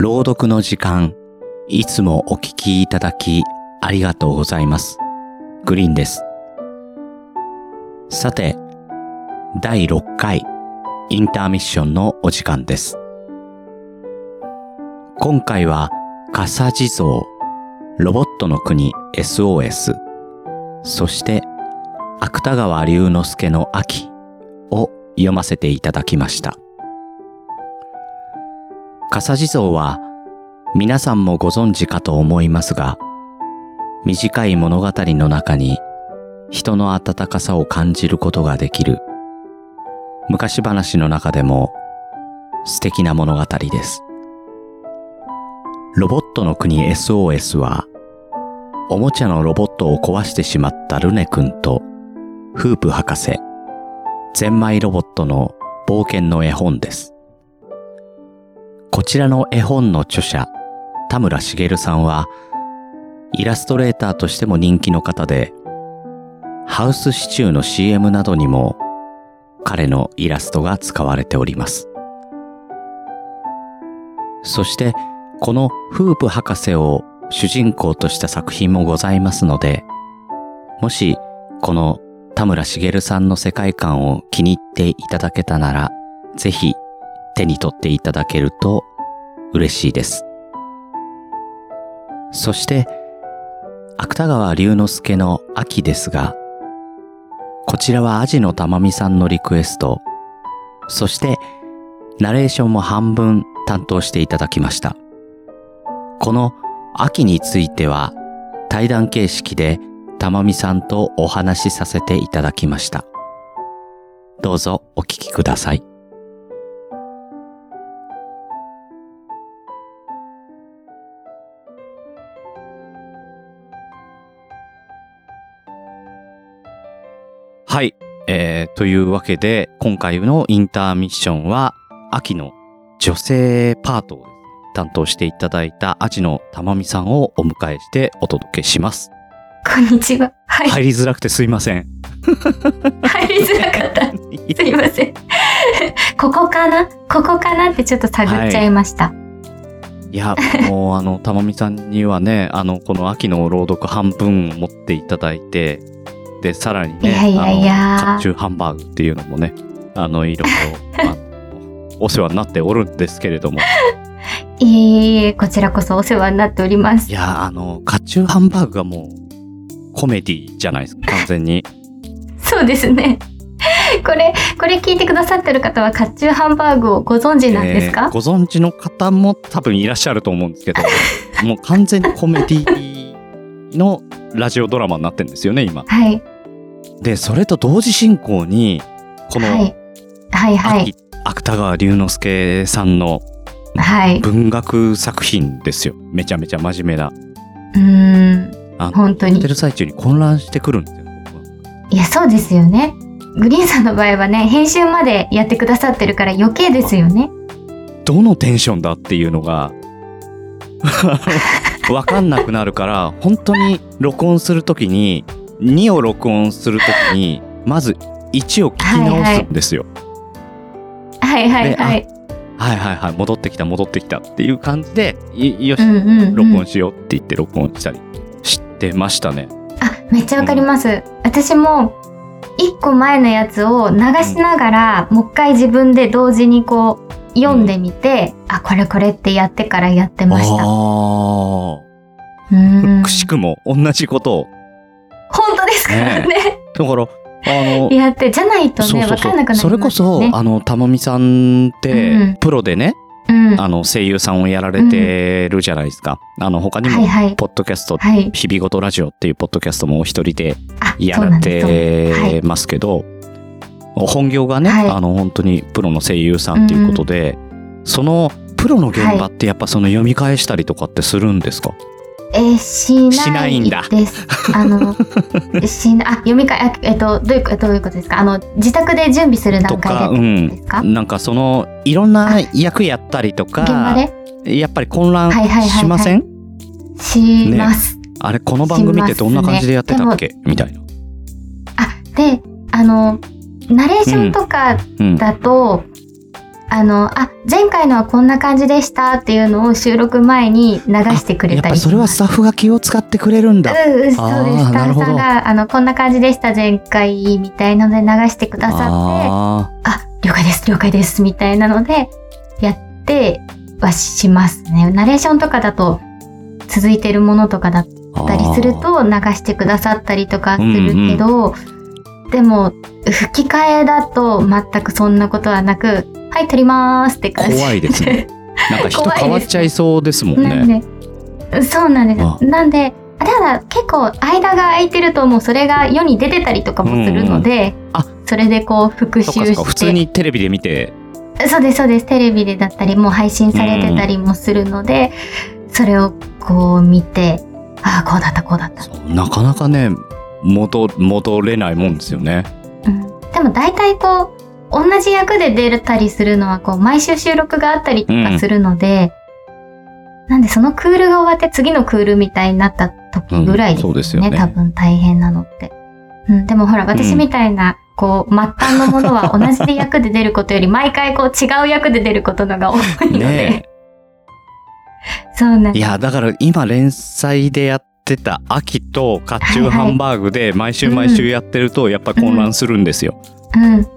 朗読の時間、いつもお聞きいただきありがとうございます。グリーンです。さて、第6回インターミッションのお時間です。今回は、笠地蔵、ロボットの国 SOS、そして、芥川龍之介の秋を読ませていただきました。笠地蔵は皆さんもご存知かと思いますが、短い物語の中に人の温かさを感じることができる昔話の中でも素敵な物語です。ロボットの国 SOS はおもちゃのロボットを壊してしまったルネ君とフープ博士、ゼンマイロボットの冒険の絵本です。こちらの絵本の著者、田村茂さんは、イラストレーターとしても人気の方で、ハウスシチューの CM などにも彼のイラストが使われております。そして、このフープ博士を主人公とした作品もございますので、もし、この田村茂さんの世界観を気に入っていただけたなら、ぜひ手に取っていただけると嬉しいです。そして、芥川龍之介の秋ですが、こちらはアジのたまみさんのリクエスト、そして、ナレーションも半分担当していただきました。この秋については、対談形式でたまみさんとお話しさせていただきました。どうぞお聞きください。えー、というわけで、今回のインターミッションは、秋の女性パートを担当していただいたアジのたまみさんをお迎えしてお届けします。こんにちは。はい。入りづらくてすいません。入りづらかった。すいません。ここかな？ここかなってちょっと探っちゃいました。いや、もうあの、たまみさんにはね、あの、この秋の朗読半分持っていただいて、で、さらにね、いやいや甲冑ハンバーグっていうのもね、あの、いろいろ、お世話になっておるんですけれども、いえ、こちらこそお世話になっておりますい。や、あの、甲冑ハンバーグがもう、コメディじゃないですか、完全に。そうですね。これ、これ聞いてくださってる方は、甲冑ハンバーグをご存知なんですか、えーご存知の方も多分いらっしゃると思うんですけど、もう完全にコメディのラジオドラマになってるんですよね、今。はい。で、それと同時進行に、この、はい。はいはい。秋芥川龍之介さんのはい。文学作品ですよ。めちゃめちゃ真面目な。うーん。本当にやって。る最中に混乱してくるんですよ。いや、そうですよね。グリーンさんの場合はね、編集までやってくださってるから余計ですよね。どのテンションだっていうのが、わかんなくなるから、本当に録音するときに、2を録音するときに、まず1を聞き直すんですよ。はいはいはい。はいはいはい、戻ってきた戻ってきたっていう感じで、いよしう、んうん、うん。録音しようって言って録音したりしてましたね。あ、めっちゃわかります。私も、一個前のやつを流しながら、もう一回自分で同時にこう、読んでみて、あ、これこれってやってからやってました。あうん。くしくも同じことを。本当ですからね。だから、あの、やって、じゃないとね、わかんなくなりますそれこそ、ね。あの、たまみさんって、うんプロでね、うん。あの、声優さんをやられてるじゃないですか。あの、他にも。ポッドキャスト、はい。日々ごとラジオっていうポッドキャストもお一人であ、やらそうなんです。そうはていますけど、本業がね、はい。あの、本当にプロの声優さんっていうことで、その、プロの現場ってやっぱその読み返したりとかってするんですか、えーしないです。しないんだ。あの、しな、あ、読み替え、っと、どういう、どういうことですか？あの、自宅で準備するとか、段階でですか、。なんかその、いろんな役やったりと現場か、で？やっぱり混乱はいはいはいはい。しません？します。あれ、この番組ってどんな感じでやってたっけ、みたいな。あ、で、あの、ナレーションとかうん。だと、あの、あ、前回のはこんな感じでしたっていうのを収録前に流してくれたぱり。それはスタッフが気を使ってくれるんだ。うんうん、そうです。スタッフさんが、あの、こんな感じでした、前回、みたいなので流してくださって、ああ了解です、了解です、みたいなので、やってはしますね。ナレーションとかだと、続いてるものとかだっーたりすると流してくださったりとかするけど、でも、吹き替えだと全くそんなことはなく、はい、撮りますって感じ。怖いですね。なんか人変わっちゃいそうですもんね。で、そうなんであす。なんで、ただ結構間が空いてるともうそれが世に出てたりとかもするので、あそれでこう復習して普通にテレビで見てそうですそうですテレビでだったりもう配信されてたりもするので、それをこう見てああこうだったこうだった、なかなかね戻戻れないもんですよね。うん、でも大体こう同じ役で出たりするのはこう毎週収録があったりとかするので、なんでそのクールが終わって次のクールみたいになった時ぐらいですうんそうですよね,、多分大変なのって。うん、でもほら私みたいな、こう末端のものは同じで役で出ることより毎回こう違う役で出ることのが多いので、ねえ。いそうなんです。やだから今連載でやってた秋と甲冑ハンバーグで毎週毎週やってるとやっぱ混乱するんですよ。うん。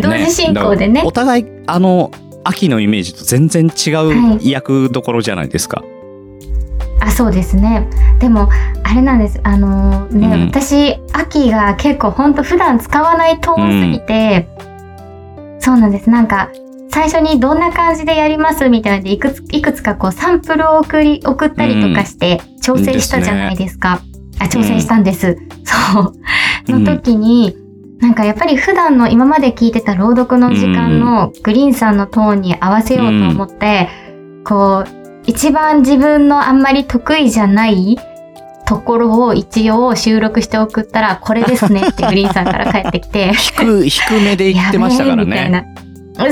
同時進行でねだからお互いあの秋のイメージと全然違はう役どころじゃないですか。あ、そうですね。でも、あれなんです。あのね、うん私、秋が結構ほんと普段使わないトーンすぎて、そうなんです。なんか、最初にどんな感じでやりますみたいで、いくつ、いくつかこうサンプルを送り、送ったりとかして、調整したじゃないですか。あ、調整したんです。そう。うんの時に、なんかやっぱり普段の今まで聞いてた朗読の時間のグリーンさんのトーンに合わせようと思って、こう、一番自分のあんまり得意じゃないところを一応収録して送ったら、これですねってグリーンさんから返ってきて、低く低めで言ってましたからね。みたいな。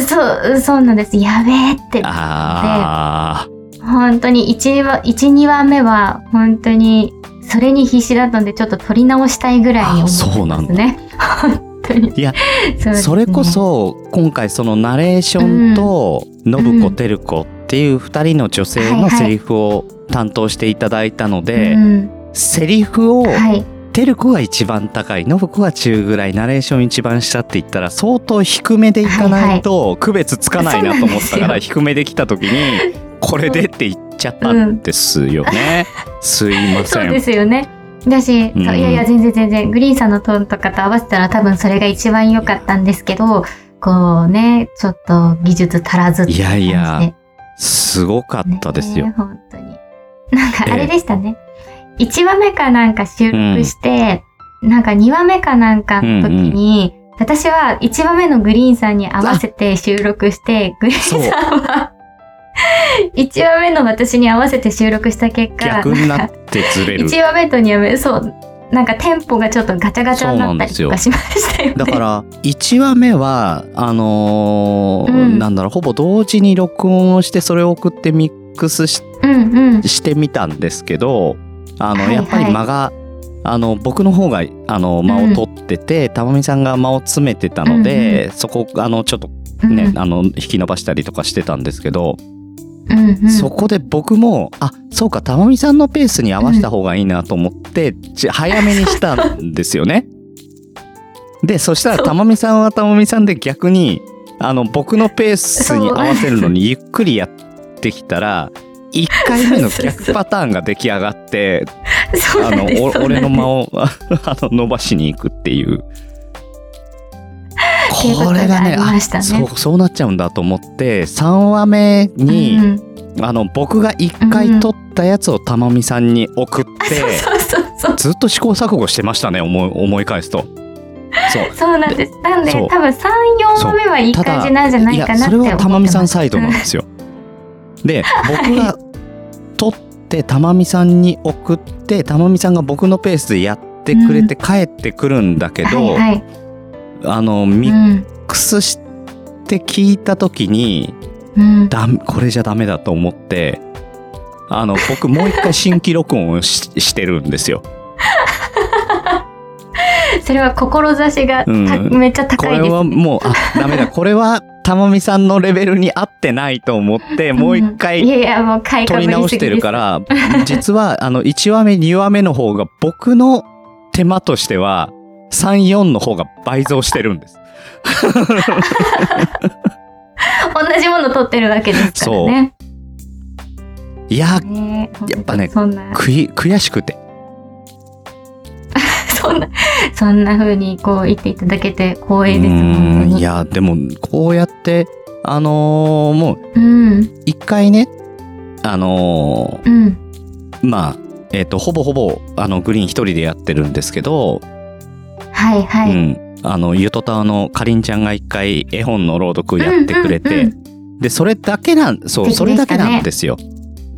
そう、そうなんです。やべえって。ああ本当に1話、1、2話目は本当にそれに必死だったんでちょっと撮り直したいぐらいに思ってね。本当に。いやそねそれこそ今回そのナレーションと信子照子っていう2人の女性のセリフを担当していただいたので、うん、セリフをはい。照子が一番高い信子が中ぐらいナレーション一番下って言ったら相当低めでいかないと区別つかないなと思ったから低めで来た時に これでって言っちゃったんですよね。すいません。そうですよね。だし、うんいやいや全然全然グリーンさんのトーンとかと合わせたら多分それが一番良かったんですけど、こうね、ちょっと技術足らずっていやいやすごかったですよ。ね本当に。なんかあれでしたね。1話目かなんか収録して、なんか2話目かなんかの時に、私は1話目のグリーンさんに合わせて収録して、グリーンさんは1話目の私に合わせて収録した結果、逆になってずれる。1話目と2話目、そう、なんかテンポがちょっとガチャガチャになったりとかしましたよね。だから1話目はあのーうんなんだろうほぼ同時に録音をしてそれを送ってミックスしうんうん。してみたんですけどあの、はいはいやっぱり間があの僕の方があの間を取ってて、たまみさんが間を詰めてたので、そこあのちょっとね、うん。あの引き伸ばしたりとかしてたんですけど、うんうん、そこで僕もあそうかたまみさんのペースに合わせた方がいいなと思って、ち早めにしたんですよね。でそしたらたまみさんはたまみさんで逆にあの僕のペースに合わせるのにゆっくりやってきたら1回目の逆パターンが出来上がって あの俺の間を。をあの伸ばしに行くっていう。これがねねそうそうなっちゃうんだと思って3話目に、うんあの僕が1回撮ったやつをたまみさんに送って、ずっと試行錯誤してましたね思い思い返すと。そうそうなんです。なんで多分三四話目はいい感じなんじゃないかなってそれ思ってます。はたまみさんサイドなんですよ。で僕が撮ってたまみさんに送ってたまみさんが僕のペースでやってくれて帰ってくるんだけど、はいはい。あのミックスして聞いた時にうん。うん。だこれじゃダメだと思ってあの僕もう一回新規録音をししてるんですよ。それは志がた、うんめっちゃ高いです、ね。これはもう、あ、ダメだ。これは、たまみさんのレベルに合ってないと思って、もう一んい回やいや、もう取り直してるから、実は、あの、1話目、2話目の方が、僕の手間としては、3、4の方が倍増してるんです。同じもの取ってるわけですからね。いや、ねやっぱね悔しくて。そんな、そんな風にこう言っていただけて光栄です。本当にいや、でも、こうやって、あのーもう、うん、一回ね、あのうん。ーまあ、えっ、と、ほぼほぼ、あの、グリーン一人でやってるんですけど、はいはい。うん。あの、ゆとたわのかりんちゃんが一回絵本の朗読やってくれて、うんうんうんで、それだけなん、そう、ねそれだけなんですよ。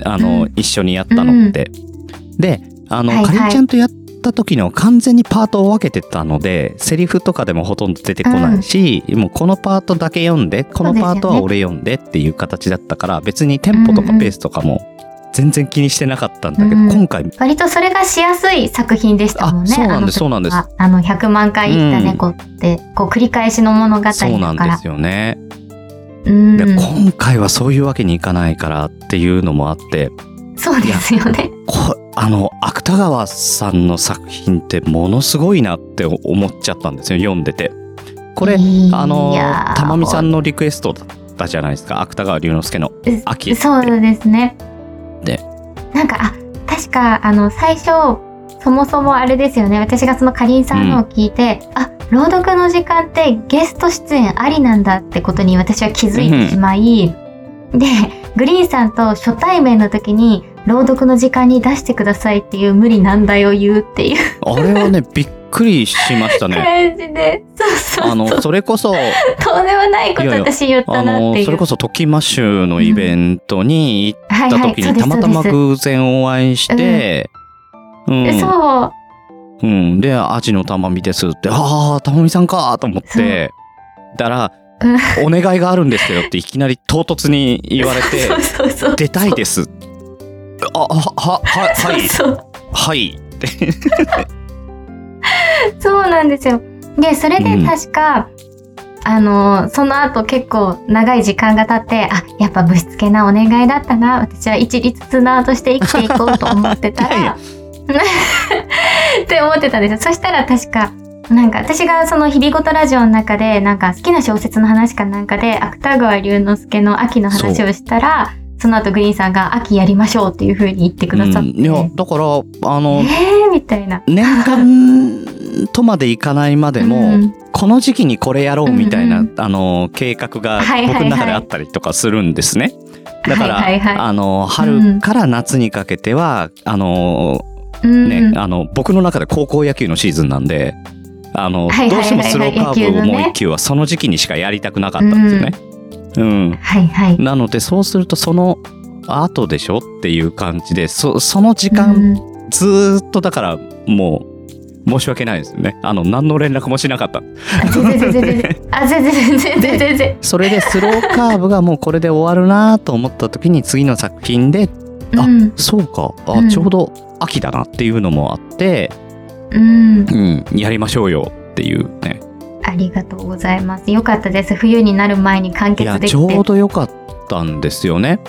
あの、うん一緒にやったのって。で、あの、はいはいかりんちゃんとやった時の完全にパートを分けてたので、セリフとかでもほとんど出てこないし、もうこのパートだけ読んで、このパートは俺読んでっていう形だったから、別にテンポとかペースとかも全然気にしてなかったんだけど、うん今回、割とそれがしやすい作品でしたもんね。あそうなんですそうなんですはあの、100万回生きた猫って、こう繰り返しの物語だから。そうなんですよね。うんで、今回はそういうわけにいかないからっていうのもあって、そうですよね。こあの芥川さんの作品ってものすごいなって思っちゃったんですよ読んでて。これいあの玉美さんのリクエストだったじゃないですか芥川龍之介の秋。そうですね。で。なんか、あ、確か、あの、最初、そもそもあれですよね。私がそのかりんさんのを聞いて、あ、朗読の時間ってゲスト出演ありなんだってことに私は気づいてしまい、で、グリーンさんと初対面の時に、朗読の時間に出してくださいっていう無理難題を言うっていう。あれはねびっくりしましたね。感じで、そうそう。あのそれこそとんでもないこと私言っあたなっていう。のそれこそ「トキマッシュ」のイベントに行った時にたまたま偶然お会いして、うん。ですそう。うん、で、アジの玉美ですって、ああ、玉美さんかと思って、だら、お願いがあるんですけどっていきなり唐突に言われて。出たいです。あ、は、は、は、はい、はい。そうなんですよ。で、それでうん確か、あの、その後結構長い時間が経って、あ、やっぱぶしつけなお願いだったな。私は一律綱として生きていこうと思ってたいやいやら、って思ってたんですよ。そしたら確か、なんか私がその日々ごとラジオの中で、なんか好きな小説の話かなんかで、芥川龍之介の秋の話をしたら、その後グリーンさんが秋やりましょうっていう風に言ってくださって、うんいや、だから、あの、えーみたいな。年間とまでいかないまでも、うん。この時期にこれやろうみたいな、うんうあの、計画がはいはいはい。僕の中であったりとかするんですね。だから、はいはいはい。あの、春から夏にかけては、あの、うん。ね、あの、僕の中で高校野球のシーズンなんで、あの、どうしてもスローカーブをもう一球はその時期にしかやりたくなかったんですよね。うん。はいはい。なので、そうするとその後でしょっていう感じで、そその時う間、んずーっとだから、もう、申し訳ないですよね。あの、何の連絡もしなかった。あ全然全然全然。あ、全。それでスローカーブがもうこれで終わるなと思った時に次の作品で、あうん。そうか、あ、うんちょうど秋だなっていうのもあって、うん。うん、やりましょうよっていうね。ありがとうございます。よかったです。冬になる前に完結できちょうて。どよかったんですよね。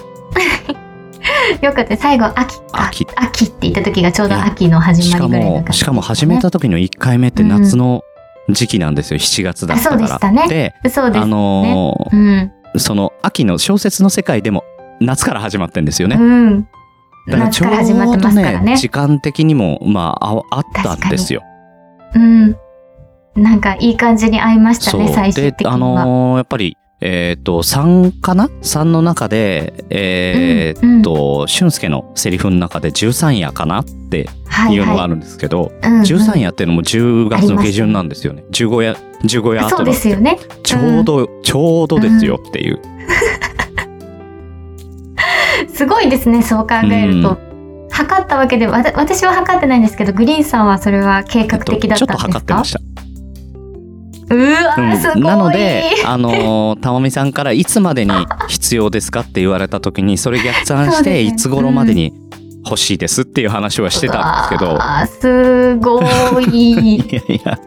よかった。最後、秋か。秋秋って言った時がちょうど秋の始しかまりぐらいのも、感じ、しかも始めた時の1回目って夏の時期なんですよ。7月だったから。あそうでしたねで、そうです。あのーうん。その秋の小説の世界でも夏から始まってんですよね。うん。だからちょ夏から始まってうどね、ね。時間的にも、まあ、ああったんですよ。うん。なんかいい感じに合いましたね、最終で的には。あのーやっぱりえっ、と3かな ?3 の中でえうんっと、俊介のセリフの中で13夜かなってはいいうのがある。るんですけど、うんうん13夜っていうのも10月の下旬なんですよね。15夜、15夜後そうだですよね。ちょうど、ちょうどですよっていう。すごいですね、そう考えると。測ったわけでわた私は測ってないんですけどグリーンさんはそれは計画的だっちょっとたんですか？測ってました。うわー、すごい。なので、あのー、たまみさんからいつまでに必要ですかって言われた時に、それ逆算して、いつ頃までに欲しいですっていう話はしてたんですけど、あーすごい。いやいや、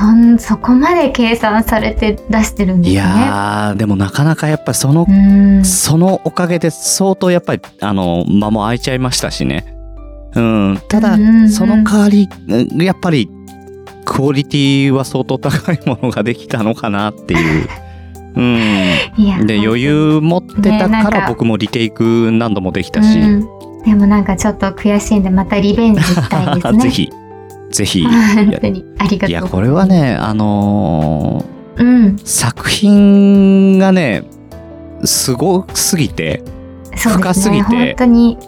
そんそこまで計算されて出してるんですいね。やー、でもなかなかやっぱそのう、ん。そのおかげで相当やっぱり、あの、間も空いちゃいましたしね。うん。ただその代わり、うんやっぱり、クオリティは相当高いものができたのかなっていう。うん。いやで、余裕持ってたから僕もリテイク何度もできたし。うんでもなんかちょっと悔しいんでまたリベンジしたいですね。ぜひ、ぜひ。い本当にありがとう。や、これは。ね、あのうん。ー作品がね、すごすぎて、そう深ですね。すぎて本当に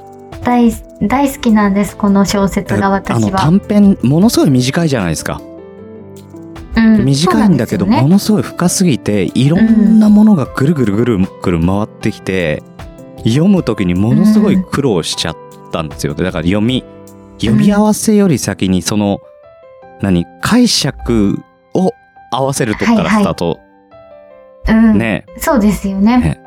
大大好きなんですこの小説があの私は。短編、ものすごい短いじゃないですか。うん短いんだけど、ねものすごい深すぎて、いろんなものがぐるぐるぐるぐる回ってきて、読むときにものすごい苦労しちゃったんですよ。だから読み、読み合わせより先にその、何、解釈を合わせるとこからスタート。うん、ね。そうですよね。ね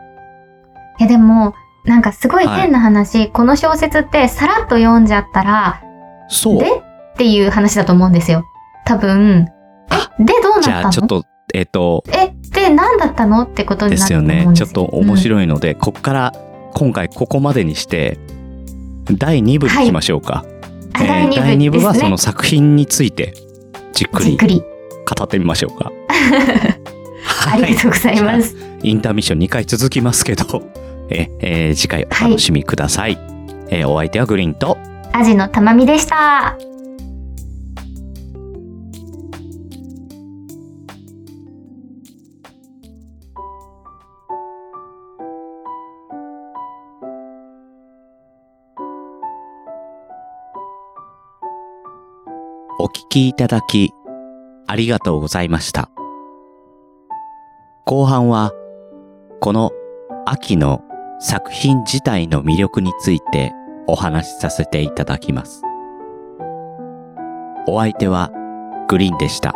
いやでもなんかすごい変な話、この小説ってさらっと読んじゃったらそう。でっていう話だと思うんですよ。多分あえでどうなったじのゃあちょっと、えっ、と、えで何だったのってことにでなすよねると思うん。ですちょっと面白いので、こっから、今回ここまでにして、第2部に行きましょうか。あ第二部第2部はその作品について、じっくり語ってみましょうか。ありがとうございまはす。インターミッション2回続きますけど、ええー次回お楽しみください。えーお相手はグリーンと、アジのたまみでした。聞きいただき、ありがとうございました。後半は、この秋の作品自体の魅力についてお話しさせていただきます。お相手はグリーンでした。